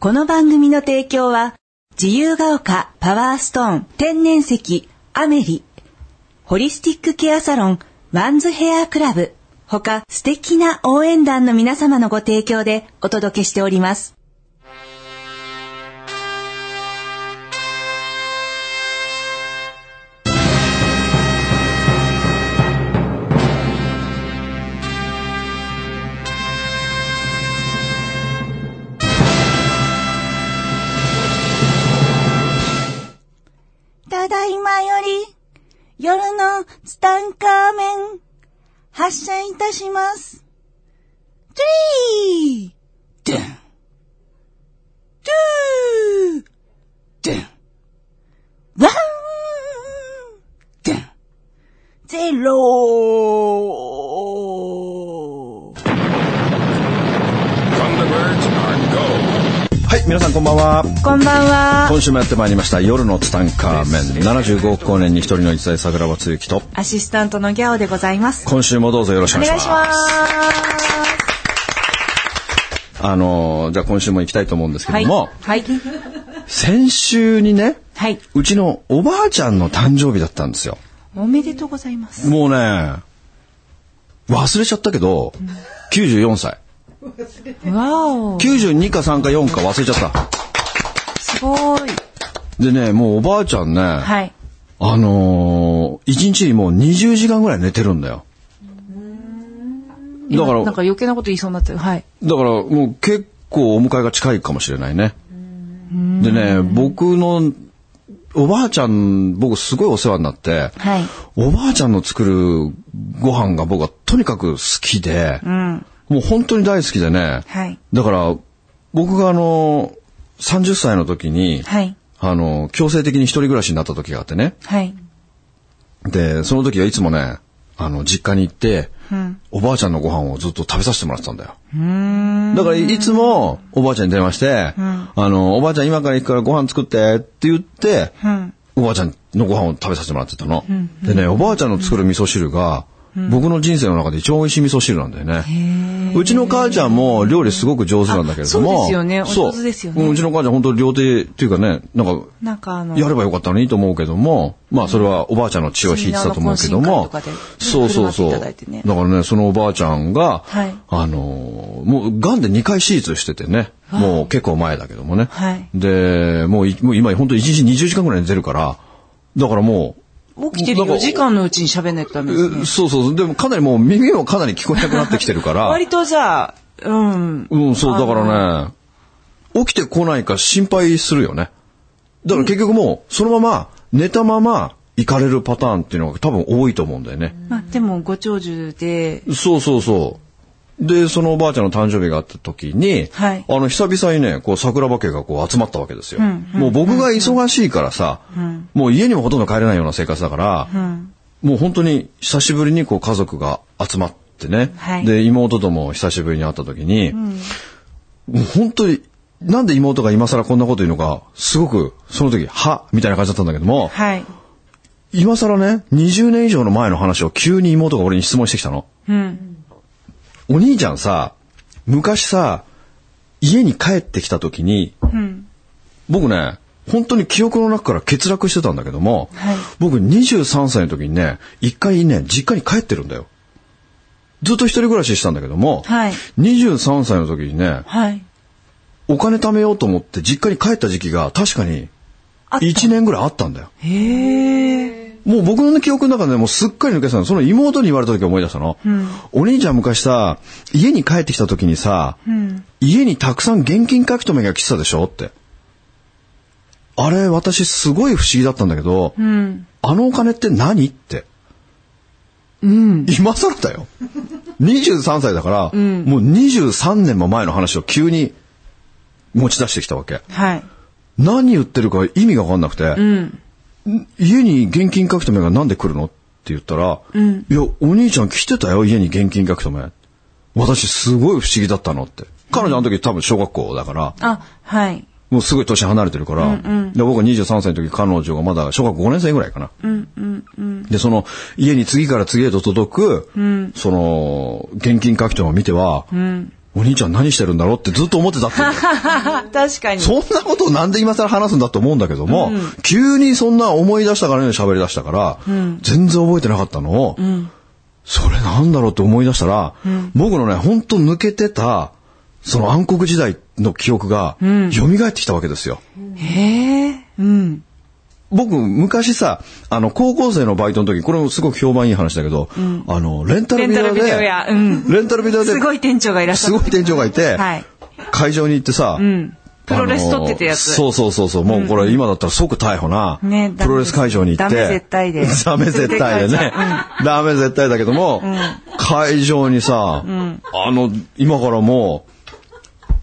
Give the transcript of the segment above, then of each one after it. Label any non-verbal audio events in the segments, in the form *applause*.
この番組の提供は、自由が丘パワーストーン天然石アメリ、ホリスティックケアサロンワンズヘアクラブ、他素敵な応援団の皆様のご提供でお届けしております。発車いたします。トゥリー。ドゥントゥードゥンワン。ドゥンゼロ。ー Thunderbirds are go. はい、皆さんこんばんは。こんばんは。今週もやってまいりました。夜のツタンカーメン。75億光年に一人の一代桜庭つゆきと、アシスタントのギャオでございます。今週もどうぞよろしくおお願いします。願いします。あのー、じゃあ今週も行きたいと思うんですけはい。ども、はい。先週にね、はい。うちのおばあちゃんの誕生日だったんですよ。おめでとうございます。もうね、忘れちゃったけど、94歳。*laughs* わお。92か3か4か忘れちゃった。すごい。でね、もうおばあちゃんね、はい。あのー、1日にもう20時間ぐらい寝てるんだよ。だからなんか余計なこと言いそうになってる。はい。だからもう結構お迎えが近いかもしれないね。でね、僕のおばあちゃん、僕すごいお世話になって、はい。おばあちゃんの作るご飯が僕はとにかく好きで、うん。もう本当に大好きでね、はい。だから僕があの、30歳の時に、はい。あの、強制的に一人暮らしになった時があってね、はい。で、その時はいつもね、あの、実家に行って、うん。おばあちゃんのご飯をずっと食べさせてもらってたんだよ。うーん。だからいつもおばあちゃんに電話して、あの、おばあちゃん今から行くからご飯作ってって言って、うん。おばあちゃんのご飯を食べさせてもらってたの。でね、おばあちゃんの作る味噌汁が、僕の人生の中で一番美味しい味噌汁なんだよね。うちの母ちゃんも料理すごく上手なんだけれども。あそうですよね。おそうですよね。うちの母ちゃん本当料亭っていうかね、なんか、なんかあの、やればよかったのにと思うけども、まあそれはおばあちゃんの血を引いてたと思うけども。そうそうそう。だからね、そのおばあちゃんが、はい。あのー、もう癌で2回手術しててね、もう結構前だけどもね。はい。で、もういもう今本当1日20時間ぐらい寝てるから、だからもう、起きてる4時間のうちに喋んないとダメですねえ。そうそう、でもかなりもう耳もかなり聞こえなくなってきてるから、*laughs* 割とじゃあ、うん。うん、そう、だからね、起きてこないか心配するよね。だから結局もう、そのまま、寝たまま行かれるパターンっていうのが多分多いと思うんだよね。まあでもご長寿で、そうそうそう。で、そのおばあちゃんの誕生日があった時に、はいあの、久々にね、こう、桜庭家がこう集まったわけですよ。もう僕が忙しいからさ、もう家にもほとんど帰れないような生活だから、もう本当に久しぶりにこう家族が集まってね、はいで、妹とも久しぶりに会った時に、もう本当に、なんで妹が今更こんなこと言うのか、すごく、その時、は、みたいな感じだったんだけども、はい。今更ね、20年以上の前の話を急に妹が俺に質問してきたの。うん。お兄ちゃんさ、昔さ、家に帰ってきた時に、うん。僕ね、本当に記憶の中から欠落してたんだけども、はい僕23歳の時にね、一回ね、実家に帰ってるんだよ。ずっと一人暮らししてたんだけども、はい23歳の時にね、はい。お金貯めようと思って実家に帰った時期が確かにあった1年ぐらいあったんだよ。へえ。もう僕の記憶の中でもうすっかり抜けてたの。その妹に言われた時思い出したの。お兄ちゃん昔さ、家に帰ってきた時にさ、うん。家にたくさん現金書き留めが来てたでしょって。あれ、私すごい不思議だったんだけど、うん。あのお金って何って。うん。今更だよ。23歳だから、もう23年も前の話を急に持ち出してきたわけ。はい。何言ってるか意味がわかんなくて、うん。家に現金書き留めがなんで来るの？って言ったら、んいや、お兄ちゃん来てたよ、家に現金書き留め。私すごい不思議だったのって。彼女あの時多分小学校だから、あ、はい。もうすごい年離れてるから、で僕は23歳の時彼女がまだ小学校5年生ぐらいかな。うん、うん、うん。で、その家に次から次へと届く、その現金書き留めを見ては、うん。お兄ちゃん何してるんだろうってずっと思ってたって。*laughs* 確かに。そんなことをなんで今更話すんだと思うんだけども、急にそんな思い出したからね喋り出したから、全然覚えてなかったのを、それなんだろうって思い出したら、僕のね、ほんと抜けてた、その暗黒時代の記憶が、蘇ってきたわけですよ。へえ。うん。僕、昔さ、あの、高校生のバイトの時、これもすごく評判いい話だけど、あの、レンタルビデオで、レンタルビデオ屋うんレンタルビデオで、すごい店長がいらっしゃる。すごい店長がいて、はい。会場に行ってさ、んプロレス撮ってたやつそうそうそうそう。もうこれ今だったら即逮捕な、ねプロレス会場に行って。ダメ絶対でダメ絶対でね。ダメ絶対だけども、会場にさ、あの、今からも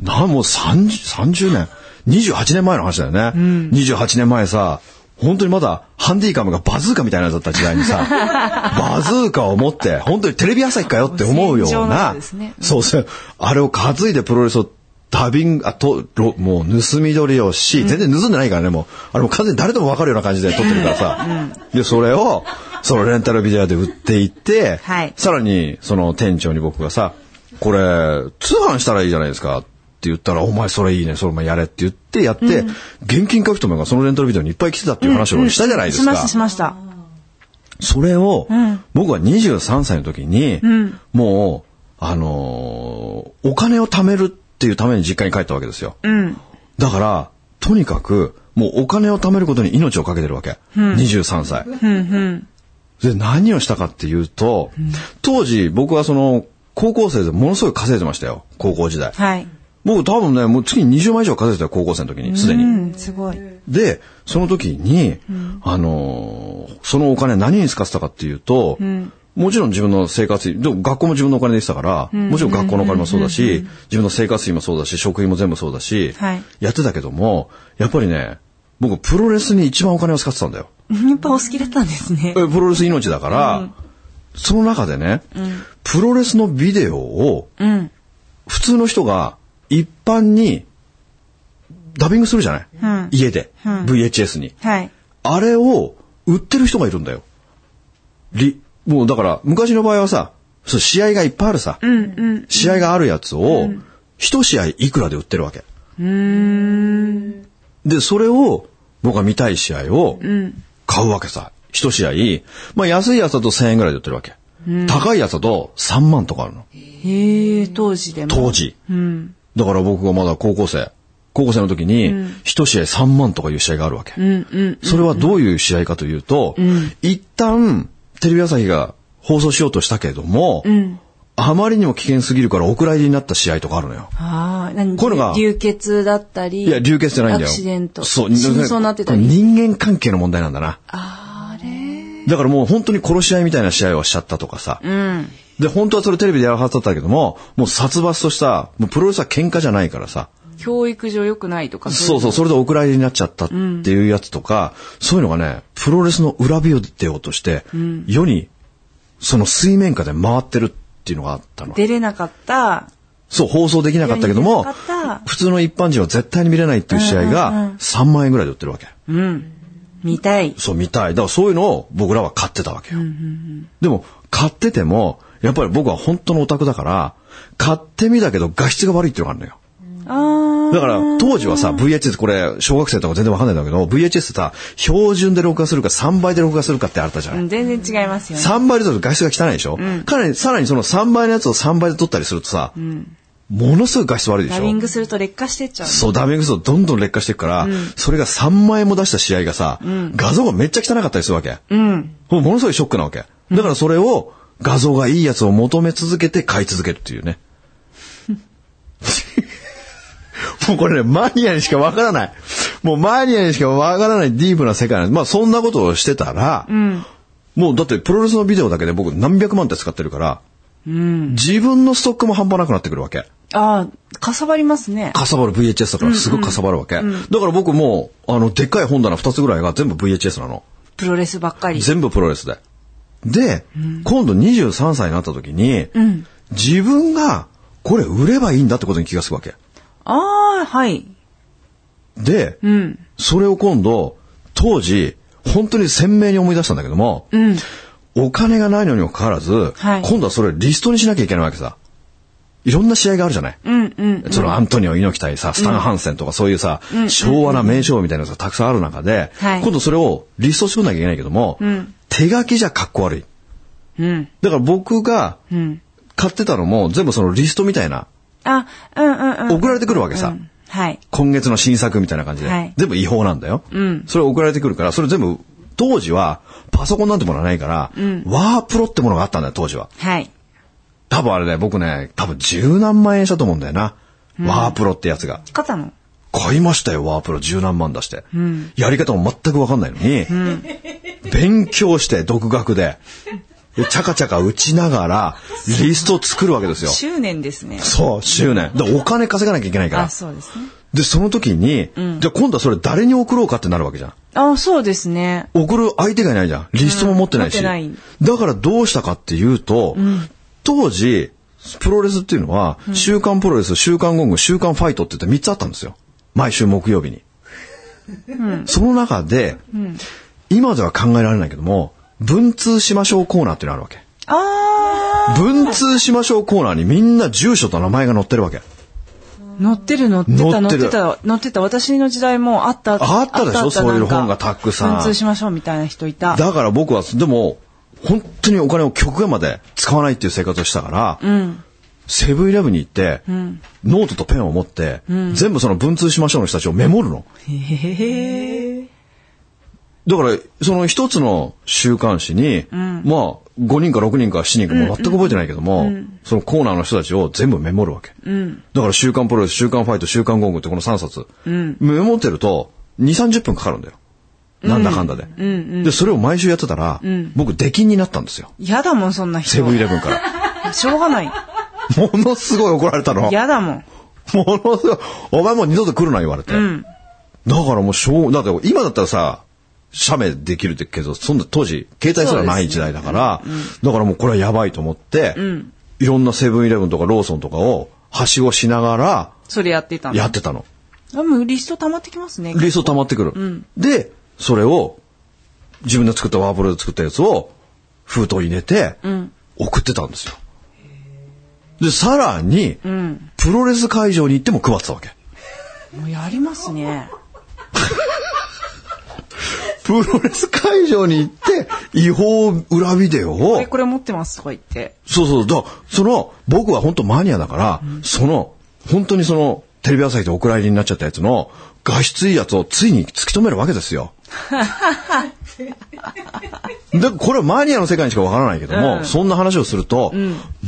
う、な、もう30、30年 ?28 年前の話だよね。28年前さ、本当にまだハンディカムがバズーカみたいなやつだった時代にさ、*laughs* バズーカを持って、本当にテレビ朝日かよって思うような、つですね。そうそう、あれを担いでプロレスをダビング、あと、ろもう盗み撮りをし、全然盗んでないからね、もう、あれもう完全に誰でもわかるような感じで撮ってるからさ、で、それを、そのレンタルビデオで売っていって、はい。さらに、その店長に僕がさ、これ、通販したらいいじゃないですか。って言ったら、お前それいいね、それお前やれって言ってやって、現金書き留めがそのレンタルビデオにいっぱい来てたっていう話をしたじゃないですか。しました、しました。それを、僕は23歳の時に、もう、あのーお金を貯めるっていうために実家に帰ったわけですよ。うん。だから、とにかく、もうお金を貯めることに命をかけてるわけ。23歳。で、何をしたかっていうと、当時僕はその、高校生でものすごい稼いでましたよ。高校時代。はい。僕多分ね、もう月に20万以上稼いでたよ、高校生の時に、すでに。うん、すごい。で、その時に、あのーそのお金何に使ってたかっていうと、もちろん自分の生活費、でも学校も自分のお金でしたから、もちろん学校のお金もそうだし、自分の生活費もそうだし、食費も全部そうだし、はいやってたけども、やっぱりね、僕プロレスに一番お金を使ってたんだよ。やっぱお好きだったんですね。えプロレス命だから、その中でね、プロレスのビデオを、うん。普通の人が一般にダビングするじゃない、うん家で、うん VHS に。はい。あれを売ってる人がいるんだよ。り、もうだから、昔の場合はさ、そう試合がいっぱいあるさ、うん、うん。試合があるやつを、一試合いくらで売ってるわけ。で、それを、僕が見たい試合を、買うわけさ。一試合、まあ安いやつだと1000円ぐらいで売ってるわけ。高いやつだと3万とかあるの。へえ、当時でも。当。時。うん。だから僕がまだ高校生。高校生の時に、一試合3万とかいう試合があるわけ。それはどういう試合かというと、一旦テレビ朝日が放送しようとしたけれども、んあまりにも危険すぎるからお蔵入りになった試合とかあるのよ。ああ、何こういうのが流血だったり。いや、流血じゃないんだよ。アクシデント。そう、そうになってたり。人間関係の問題なんだな。あれだからもう本当に殺し合いみたいな試合をしちゃったとかさ。うん。で、本当はそれテレビでやるはずだったけども、もう殺伐とした、もうプロレスは喧嘩じゃないからさ。教育上良くないとかそうそう、それでお蔵入りになっちゃったっていうやつとか、そういうのがね、プロレスの裏ビデオとして、世に、その水面下で回ってるっていうのがあったの。出れなかった。そう、放送できなかったけども普通の一般人は絶対に見れないっていう試合が3万円ぐらいで売ってるわけ。うん。見たい。そう、見たい。だからそういうのを僕らは買ってたわけよ。でも、買ってても、やっぱり僕は本当のオタクだから、買ってみたけど画質が悪いっていうのがあるのよ。あだから、当時はさ、VHS、これ、小学生とか全然わかんないんだけど、VHS ってさ、標準で録画するか3倍で録画するかってあったじゃあ。ない。全然違いますよね。3倍で撮ると画質が汚いでしょ、かなり、さらにその3倍のやつを3倍で撮ったりするとさ、ものすごい画質悪いでしょダビングすると劣化してっちゃう。そう、ダビングするとどんどん劣化していくから、それが3万円も出した試合がさ、画像がめっちゃ汚かったりするわけ。うん。もうものすごいショックなわけ。だからそれを、画像がいいやつを求め続けて買い続けるっていうね。*laughs* もうこれね、マニアにしかわからない。もうマニアにしかわからないディープな世界なんです。まあそんなことをしてたら、もうだってプロレスのビデオだけで僕何百万って使ってるから、自分のストックも半端なくなってくるわけ。ああ、かさばりますね。かさばる VHS だからすごくかさばるわけ。だから僕もう、あの、でっかい本棚2つぐらいが全部 VHS なの。プロレスばっかり。全部プロレスで。で、今度23歳になった時に、自分がこれ売ればいいんだってことに気がつくわけ。ああ、はい。で、うん。それを今度、当時、本当に鮮明に思い出したんだけども、うん。お金がないのにもかかわらず、はい今度はそれリストにしなきゃいけないわけさ。いろんな試合があるじゃない？うんうん。そのアントニオ猪木対さ、スタン・ハンセンとかそういうさ、昭和な名勝負みたいなのがたくさんある中で、はい今度それをリスト作んなきゃいけないけども、手書きじゃかっこ悪い。うん。だから僕がうん。買ってたのも全部そのリストみたいな、あ、うんうんうん。送られてくるわけさ。うんはい。今月の新作みたいな感じで、はい全部違法なんだよ、んそれ送られてくるから、それ全部、当時はパソコンなんてものはないから、ワープロってものがあったんだよ、当時は。はい。多分あれね、僕ね、多分十何万円したと思うんだよな。ワープロってやつが。買ったの？買いましたよ、ワープロ十何万出して。やり方も全くわかんないのに、勉強して独学で、で、チャカチャカ打ちながら、リストを作るわけですよ。執念ですね。そう、執念。で、お金稼がなきゃいけないからあ、。そうですね。で、その時に、じゃあ今度はそれ誰に送ろうかってなるわけじゃん。あ、そうですね。送る相手がいないじゃん。リストも持ってないし。持ってないだからどうしたかっていうと、当時、プロレスっていうのは、週刊プロレス、週刊ゴング、週刊ファイトって言って3つあったんですよ。毎週木曜日に。その中で、今では考えられないけども、文通しましょうコーナーっていうのがあるわけ。あ文通しましょうコーナーにみんな住所と名前が載ってるわけ。ー、乗ってる乗ってた乗ってた乗ってた。私の時代もあったあったでしょ？あそういう本がたくさん文通しましょうみたいな人いた。だから僕は、でも、本当にお金を極限まで使わないっていう生活をしたから、うん。セブンイレブンに行って、ノートとペンを持って、全部その文通しましょうの人たちをメモるの。へえ。だから、その一つの週刊誌に、まあ、5人か6人か7人かもう全く覚えてないけども、そのコーナーの人たちを全部メモるわけ。だから、週刊プロレス、週刊ファイト、週刊ゴングってこの3冊、メモってると、2、30分かかるんだよ。なんだかんだで。で、それを毎週やってたら、僕、出禁になったんですよ。嫌だもん、そんな人。セブンイレブンから。*laughs* しょうがない。ものすごい怒られたの。嫌だもん。ものすごい、お前もう二度と来るな言われて。だからもうしょう、だって今だったらさ、写メできるけど、そんな当時、携帯すらない時代だから、だからもうこれはやばいと思って、いろんなセブンイレブンとかローソンとかを、はしごしながら、それやってたの。やってたの。でもリスト溜まってきますね。リスト溜まってくる。で、それを、自分で作ったワープロで作ったやつを、封筒に入れて、送ってたんですよ。で、さらに、プロレス会場に行っても配ってたわけ。もうやりますね。プロレス会場に行って、違法裏ビデオをえ、、これ持ってますとか言って。そうそう、だその、僕は本当マニアだから、その、本当にその、テレビ朝日でお蔵入りになっちゃったやつの、画質いいやつをついに突き止めるわけですよ。*laughs* で、これはマニアの世界にしかわからないけども、そんな話をすると、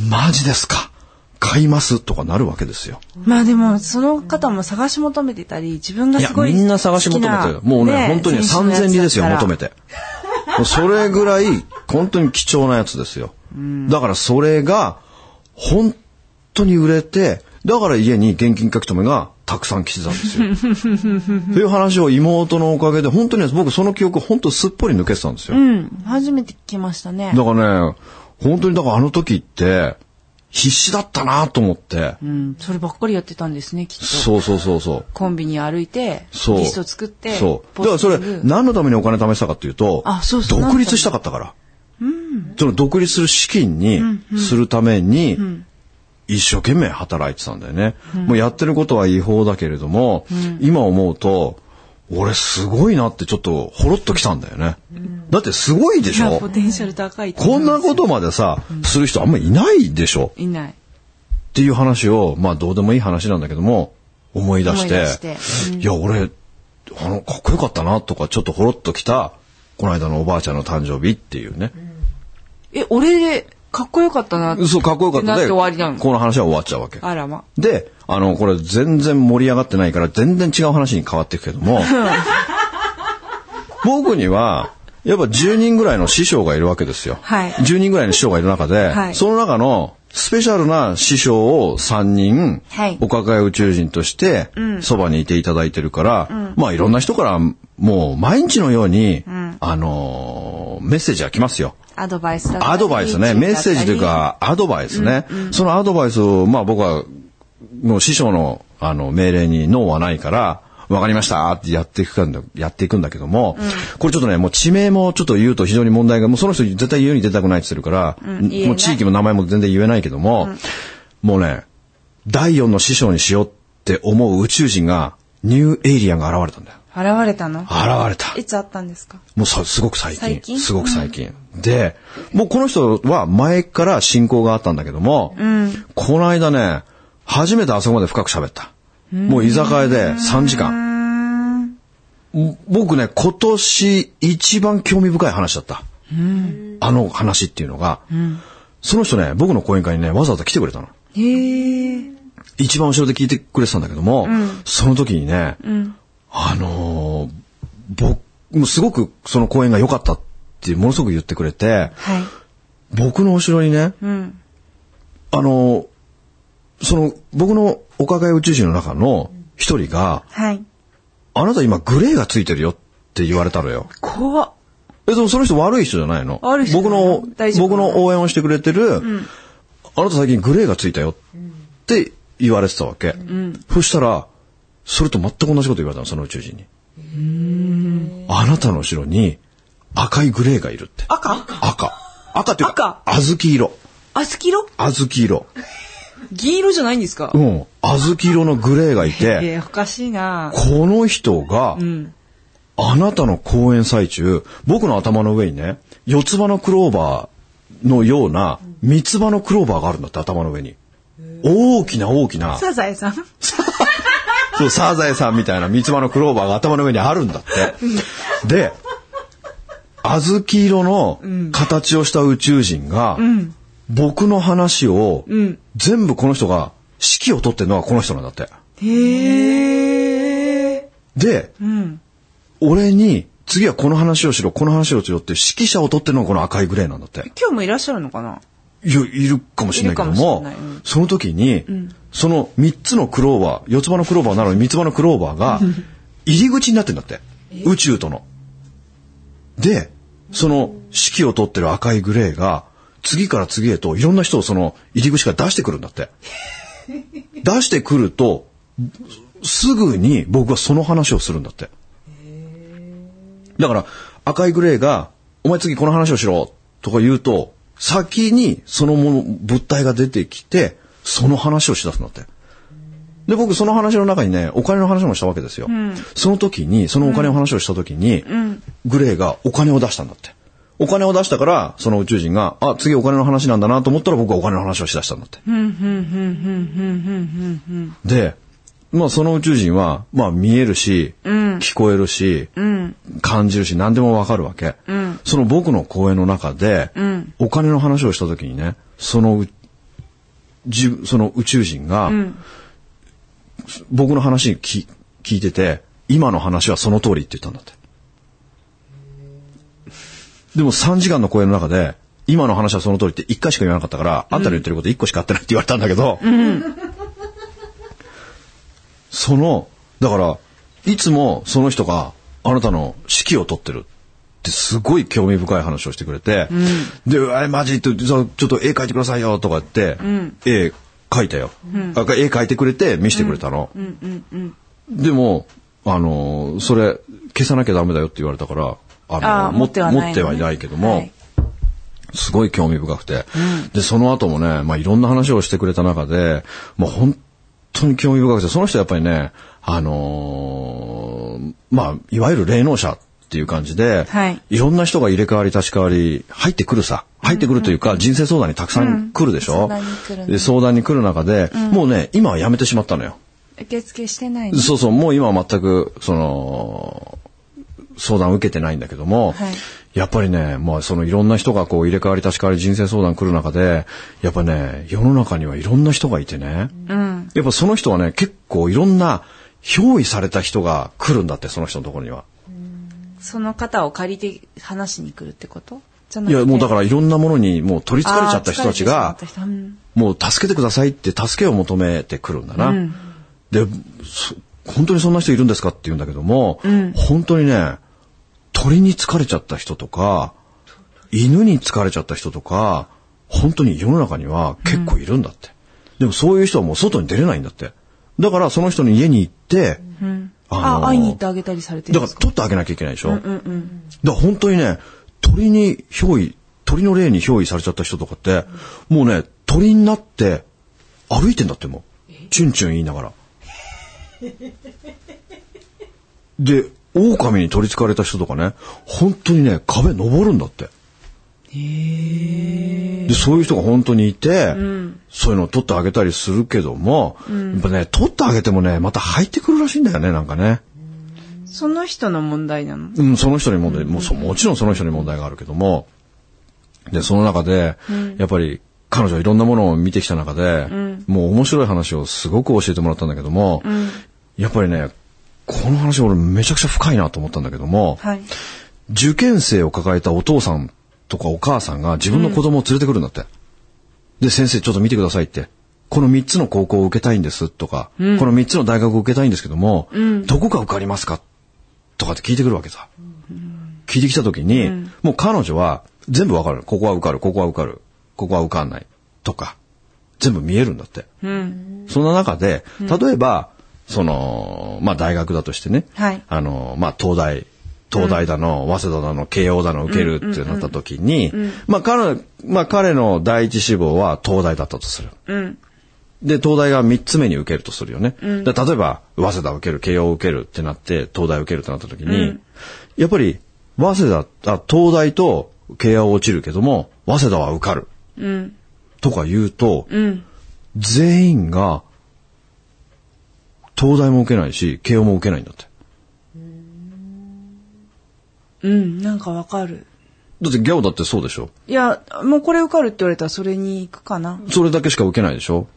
マジですか？買いますとかなるわけですよ。まあでも、その方も探し求めてたり、自分がすごいみんな探し求めてる。もうね、本当に三千里ですよ、求めて。それぐらい、本当に貴重なやつですよ。だからそれが、本当に売れて、だから家に現金書き留めがたくさん来てたんですよ。*laughs* っていう話を妹のおかげで、本当に僕その記憶本当すっぽり抜けてたんですよ。うん。初めて聞きましたね。だからね、本当にだからあの時って、必死だったなと思って。うん。そればっかりやってたんですね、きっと。そうそうそうそう。コンビニ歩いて、そう。リスト作って。そう。だからそれ何のためにお金貯めてたかっていうと、あそうそう独立したかったから。その独立する資金にするために、一生懸命働いてたんだよね。もうやってることは違法だけれども、今思うと、俺すごいなってちょっとほろっときたんだよね。だってすごいでしょ？ポテンシャル高いとこんなことまでさ、する人あんまいないでしょ？いない。っていう話を、まあどうでもいい話なんだけども、思い出して、思い出して。いや、俺、あの、かっこよかったなとか、ちょっとほろっときた、この間のおばあちゃんの誕生日っていうね。え、俺で、かっこよかったなそう、かっこよかった。で、終わりなの。この話は終わっちゃうわけ。あらま。で、あの、これ全然盛り上がってないから、全然違う話に変わっていくけども、*laughs* 僕には、やっぱ10人ぐらいの師匠がいるわけですよ。はい。10人ぐらいの師匠がいる中で、はい。その中のスペシャルな師匠を3人、はい。お抱え宇宙人として、そばにいていただいてるから、まあいろんな人から、もう毎日のように、あのーメッセージが来ますよ。アドバイスだアドバイスね。メッセージという。か、アドバイスね。そのアドバイスを、まあ僕は、もう師匠の、あの、命令にノーはないから、わかりましたってやっていくんだ、やっていくんだけども、これちょっとね、もう地名もちょっと言うと非常に問題が、もうその人絶対言うに出たくないって言ってるから、言えないもう地域も名前も全然言えないけども、もうね、第4の師匠にしようって思う宇宙人が、ニューエイリアンが現れたんだよ。現れたの？現れた。いつあったんですか？もうさ、すごく最近。最近？すごく最近。で、もうこの人は前から親交があったんだけども、この間ね、初めてあそこまで深く喋った。もう居酒屋で3時間。僕ね、今年一番興味深い話だった。あの話っていうのが、その人ね、僕の講演会にね、わざわざ来てくれたの。へえ。一番後ろで聞いてくれてたんだけども、その時にね、あのー僕、もうすごくその講演が良かったってものすごく言ってくれて、はい。僕の後ろにね、うん。あのーその僕のおかげ宇宙人の中の一人が、はい。あなた今グレーがついてるよって言われたのよ。怖っ。え、でもその人悪い人じゃないの？悪い人じ僕の僕の応援をしてくれてる、あなた最近グレーがついたよって言われてたわけ。そしたら、それと全く同じこと言われたの、その宇宙人に。あなたの後ろに赤いグレーがいるって。赤？赤。赤っていうか、赤？小豆色。あずき色？小豆色。銀色じゃないんですか？うん。小豆色のグレーがいて、*laughs* えー、おかしいなこの人が、んあなたの講演最中、僕の頭の上にね、四つ葉のクローバーのような、三つ葉のクローバーがあるんだって、頭の上に。大きな大きな、サザエさん？*laughs* そう、サザエさんみたいな三つ葉のクローバーが頭の上にあるんだって。で、小豆色の形をした宇宙人が、僕の話を、全部この人が指揮を取ってるのはこの人なんだって。へえ。で、うん。俺に、次はこの話をしろ、この話をしろって指揮者を取ってるのがこの赤いグレーなんだって。今日もいらっしゃるのかな？いや、いるかもしれないけどもうん、その時に、その三つのクローバー、四つ葉のクローバーなのに三つ葉のクローバーが、*laughs* 入り口になってんだって。宇宙との。で、その指揮を取ってる赤いグレーが、次から次へといろんな人をその入り口から出してくるんだって。*laughs* 出してくると、すぐに僕はその話をするんだって。だから、赤いグレーが、お前次この話をしろ、とか言うと、先にそのもの、物体が出てきて、その話をしだすんだって。で、僕その話の中にね、お金の話もしたわけですよ。その時に、そのお金の話をした時に、グレーがお金を出したんだって。お金を出したから、その宇宙人が、あ、次お金の話なんだなと思ったら僕はお金の話をしだしたんだって。で、まあその宇宙人は、まあ見えるし、聞こえるし、感じるし、何でもわかるわけ。その僕の講演の中で、お金の話をした時にね、そのう、じその宇宙人が、僕の話き聞いてて、今の話はその通りって言ったんだって。でも3時間の講演の中で、今の話はその通りって1回しか言わなかったから、あんたの言ってること1個しか合ってないって言われたんだけど、その、だから、いつもその人があなたの指揮を取ってるってすごい興味深い話をしてくれて、で、え、マジ？って、ちょっと絵描いてくださいよとか言って、絵描いたよ、あ絵描いてくれて見せてくれたの。でも、あの、それ消さなきゃダメだよって言われたから、あの持ってはないのね。持ってはいないけども、はい。すごい興味深くて。で、その後もね、まあ、いろんな話をしてくれた中で、もう本当に興味深くて、その人はやっぱりね、あのーまあ、いわゆる霊能者っていう感じで、はいろんな人が入れ替わり立ち替わり、入ってくるさ。入ってくるというか、人生相談にたくさん来るでしょ、うん相談に来る相談に来る中で、もうね、今はやめてしまったのよ。受付してないの？そうそう、もう今は全く、その、相談を受けてないんだけども、はいやっぱりね、まあそのいろんな人がこう入れ替わり立ち替わり人生相談来る中で、やっぱね、世の中にはいろんな人がいてね、うん。やっぱその人はね、結構いろんな憑依された人が来るんだって、その人のところには。その方を借りて話しに来るってこと？じゃないや、もうだからいろんんなものにもう取り憑かれちゃった人たちがもう助けてくださいって助けを求めてくるんだな。で、そ本当にそんな人いるんですかって言うんだけども、本当にね、鳥に疲れちゃった人とか、犬に疲れちゃった人とか、本当に世の中には結構いるんだって。でもそういう人はもう外に出れないんだって。だからその人の家に行って、あ、の会いに行ってあげたりされてるだからんですか？取ってあげなきゃいけないでしょ？だから本当にね、鳥に憑依、鳥の霊に憑依されちゃった人とかって、もうね、鳥になって歩いてんだってもう。チュンチュン言いながら。で、狼に取り憑かれた人とかね、本当にね、壁登るんだって。で、そういう人が本当にいて、そういうのを取ってあげたりするけども、やっぱね、取ってあげてもね、また入ってくるらしいんだよね、なんかね。その人の問題なの？うん、その人に問題、もうそもちろんその人に問題があるけども、で、その中で、やっぱり彼女はいろんなものを見てきた中で、もう面白い話をすごく教えてもらったんだけども、やっぱりね、この話俺めちゃくちゃ深いなと思ったんだけども、はい。受験生を抱えたお父さんとかお母さんが自分の子供を連れてくるんだって。で、先生ちょっと見てくださいって。この3つの高校を受けたいんですとか、この3つの大学を受けたいんですけども、どこが受かりますかとかって聞いてくるわけさ。聞いてきた時に、もう彼女は全部わかる。ここは受かる、ここは受かる、ここは受かんないとか、全部見えるんだって。そんな中で、例えば、その、まあ大学だとしてね、はいあの、まあ東大、東大だの、早稲田だの、慶応だの受けるってなった時に、まあ彼、まあ彼の第一志望は東大だったとする。うん。で、東大が3つ目に受けるとするよね。で例えば、早稲田を受ける、慶応を受けるってなって、東大を受けるってなった時に、やっぱり、早稲田、あ、東大と慶応は落ちるけども、早稲田は受かる。うん。とか言うと、うん。全員が、東大も受けないし、慶応も受けないんだって。うん。なんかわかる。だってギャオだってそうでしょ？いや、もうこれ受かるって言われたらそれに行くかな。それだけしか受けないでしょ？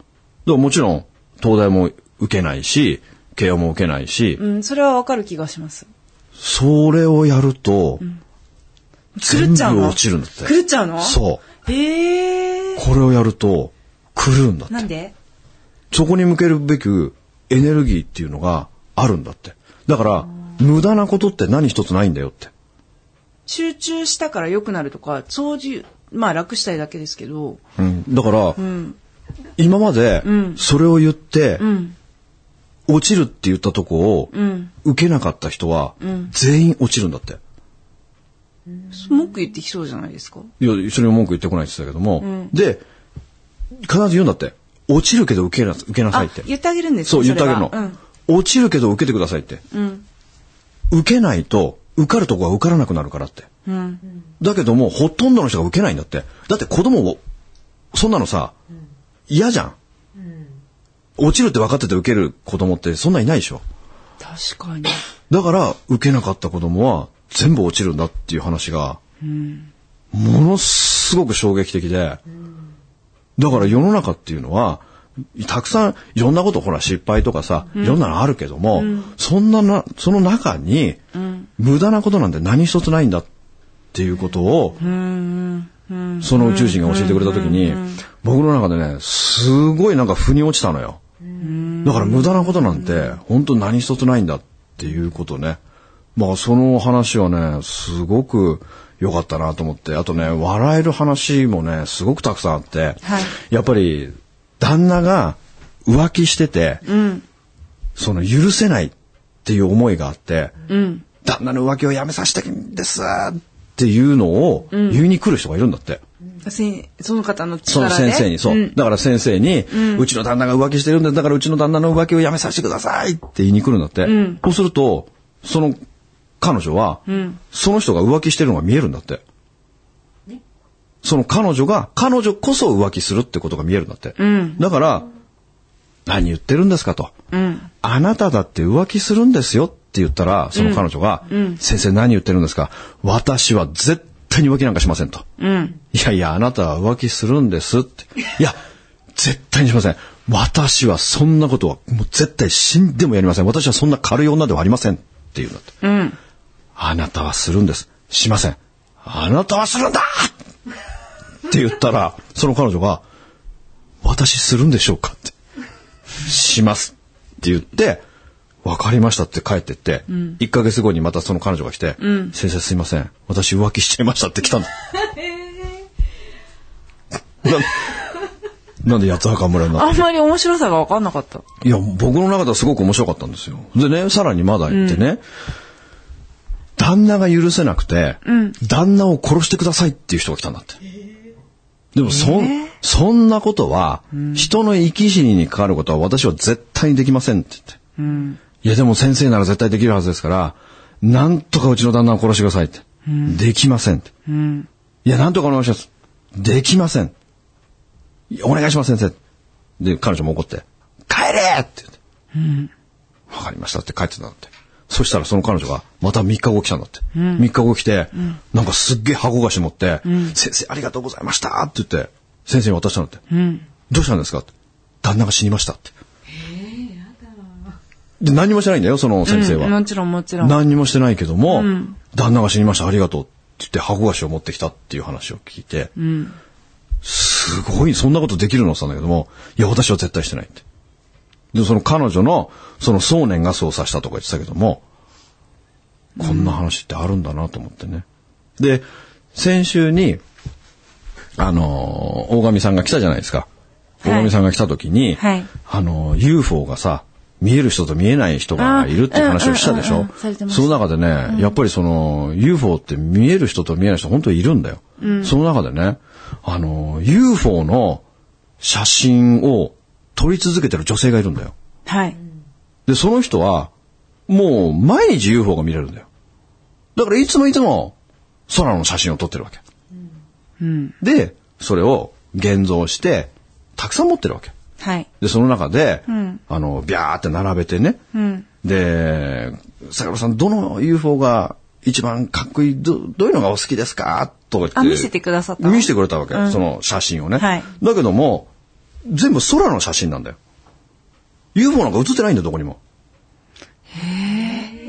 でももちろん、東大も受けないし、慶応も受けないし、うん。それはわかる気がします。それをやると、全狂っちゃうの？部落ちるんだって。狂っちゃうの？そう。へえ。これをやると、狂うんだって。なんで？そこに向けるべくエネルギーっていうのがあるんだって。だから、無駄なことって何一つないんだよって。集中したから良くなるとか、掃除、まあ楽したいだけですけど。うん、だから、うん。今まで、それを言って、うん。落ちるって言ったとこを、うん。受けなかった人は、全員落ちるんだって。文句言ってきそうじゃないですか。いや、一緒に文句言ってこないって言ってたけども、で、必ず言うんだって。落ちるけど受けな、受けなさいあって。、言ってあげるんですそう、言ってあげるの。落ちるけど受けてくださいって。うん。受けないと、受かるとこは受からなくなるからって。うん。うん。だけども、ほとんどの人が受けないんだって。だって子供を、そんなのさ、嫌じゃん。落ちるって分かってて受ける子供ってそんないないでしょ。確かに。だから、受けなかった子供は全部落ちるんだっていう話が、ものすごく衝撃的で、だから世の中っていうのは、たくさんいろんなこと、ほら失敗とかさ、いろんなのあるけども、そんなな、その中に、無駄なことなんて何一つないんだっていうことを、その宇宙人が教えてくれた時に、僕の中でね、すごいなんか腑に落ちたのよ。だから無駄なことなんて、本当何一つないんだっていうことね。まあその話はね、すごく良かったなと思って、あとね、笑える話もね、すごくたくさんあって、はいやっぱり、旦那が浮気してて、うん。その許せないっていう思いがあって、うん。旦那の浮気をやめさせたいんですっていうのを言いに来る人がいるんだって。せその方のその力で。先生に、そう。んだから先生に、うちの旦那が浮気してるんで、だからうちの旦那の浮気をやめさせてくださいって言いに来るんだって。んそうすると、その彼女は、んその人が浮気してるのが見えるんだって。その彼女が、彼女こそ浮気するってことが見えるんだって。んだから、何言ってるんですかと。うん。あなただって浮気するんですよって言ったら、その彼女が、先生何言ってるんですか？私は絶対に浮気なんかしませんと。うん。いやいや、あなたは浮気するんですって。いや、絶対にしません。私はそんなことはもう絶対死んでもやりません。私はそんな軽い女ではありません。って言うんだって。うん。あなたはするんです。しません。あなたはするんだ *laughs* って言ったら、その彼女が、私するんでしょうかって。します。って言って、わかりましたって帰ってって、1ヶ月後にまたその彼女が来て、先生すいません。私浮気しちゃいましたって来たんだ。*laughs* ななんで八つ墓村になったあんまり面白さが分かんなかった。いや、僕の中ではすごく面白かったんですよ。でね、さらにまだ言ってね、旦那が許せなくて、旦那を殺してくださいっていう人が来たんだって。でもそん、そんなことは、人の生き死にに関わることは私は絶対にできませんって言って。いやでも先生なら絶対できるはずですから、なんとかうちの旦那を殺してくださいって。できませんって。いや、なんとかお願いします。できません。お願いします先生。で、彼女も怒って、帰れって言って。わかりましたって帰ってたんだって。そしたらその彼女がまた3日後来たんだって。3日後来て、なんかすっげえ箱菓子持って、先生ありがとうございましたって言って、先生に渡したんだって。どうしたんですかって。旦那が死にましたって。で、何もしてないんだよ、その先生は。もちろんもちろん。何にもしてないけども、旦那が死にました、ありがとうって言って箱菓子を持ってきたっていう話を聞いて、すごい、そんなことできるの？って言ったんだけども、いや、私は絶対してないって。で、その彼女の、その想念がそうさせたとか言ってたけども、こんな話ってあるんだなと思ってね。で、先週に、あのー大神さんが来たじゃないですか。大神さんが来た時に、はいあのー UFO がさ、見える人と見えない人がいるっていう話をしたでしょ？あうんうんその中でね、やっぱりその UFO って見える人と見えない人本当にいるんだよ。その中でね、あのー UFO の写真を撮り続けてる女性がいるんだよ。はい。で、その人は、もう毎日 UFO が見れるんだよ。だからいつもいつも空の写真を撮ってるわけ。で、それを現像して、たくさん持ってるわけ。はい。で、その中で、あの、ビャーって並べてね。で、坂本さん、どの UFO が一番かっこいい、ど、どういうのがお好きですか？とか言って。あ見せてくださったの？見せてくれたわけ。その写真をね。はいだけども、全部空の写真なんだよ。UFO なんか写ってないんだよ、どこにも。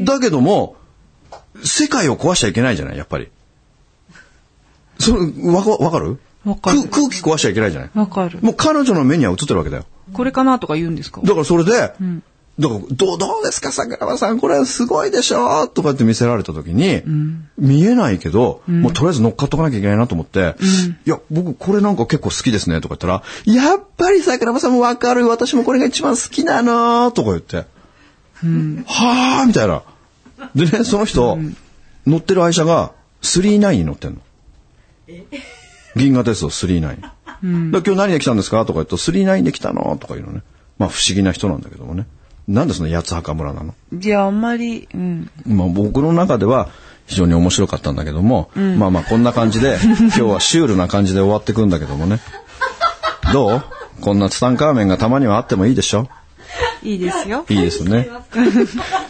だけども、世界を壊しちゃいけないじゃない、やっぱり。それ、わわかる？空空気壊しちゃいけないじゃない。わかる。もう彼女の目には映ってるわけだよ。これかなとか言うんですか？だからそれで、だから、どう、どうですか、桜庭さん、これすごいでしょ？とかって見せられた時に、見えないけど、もうとりあえず乗っかっとかなきゃいけないなと思って、いや、僕これなんか結構好きですね、とか言ったら、やっぱり桜庭さんもわかる、私もこれが一番好きなのとか言って、はぁー、みたいな。でね、その人、乗ってる愛車が39に乗ってんの。銀河鉄道39。で今日何で来たんですか？とか言うと、39で来たの？とか言うのね。まあ不思議な人なんだけどもね。なんでその八つ墓村なの？いや、あんまり、うん。まあ僕の中では非常に面白かったんだけども、まあまあこんな感じで、*laughs* 今日はシュールな感じで終わってくんだけどもね。どう？こんなツタンカーメンがたまにはあってもいいでしょ？いいですよ。いいですね。*laughs*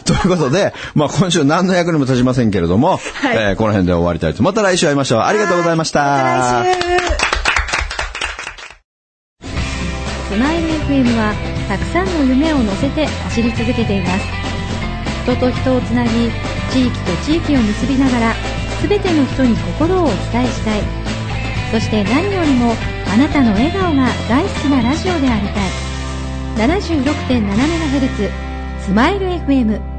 ということで、まあ今週何の役にも立ちませんけれども、えーこの辺で終わりたいと。また来週会いましょう。ありがとうございました。スマイル FM はたくさんの夢を乗せて走り続けています人と人をつなぎ地域と地域を結びながら全ての人に心をお伝えしたいそして何よりもあなたの笑顔が大好きなラジオでありたい 76.7MHz スマイル FM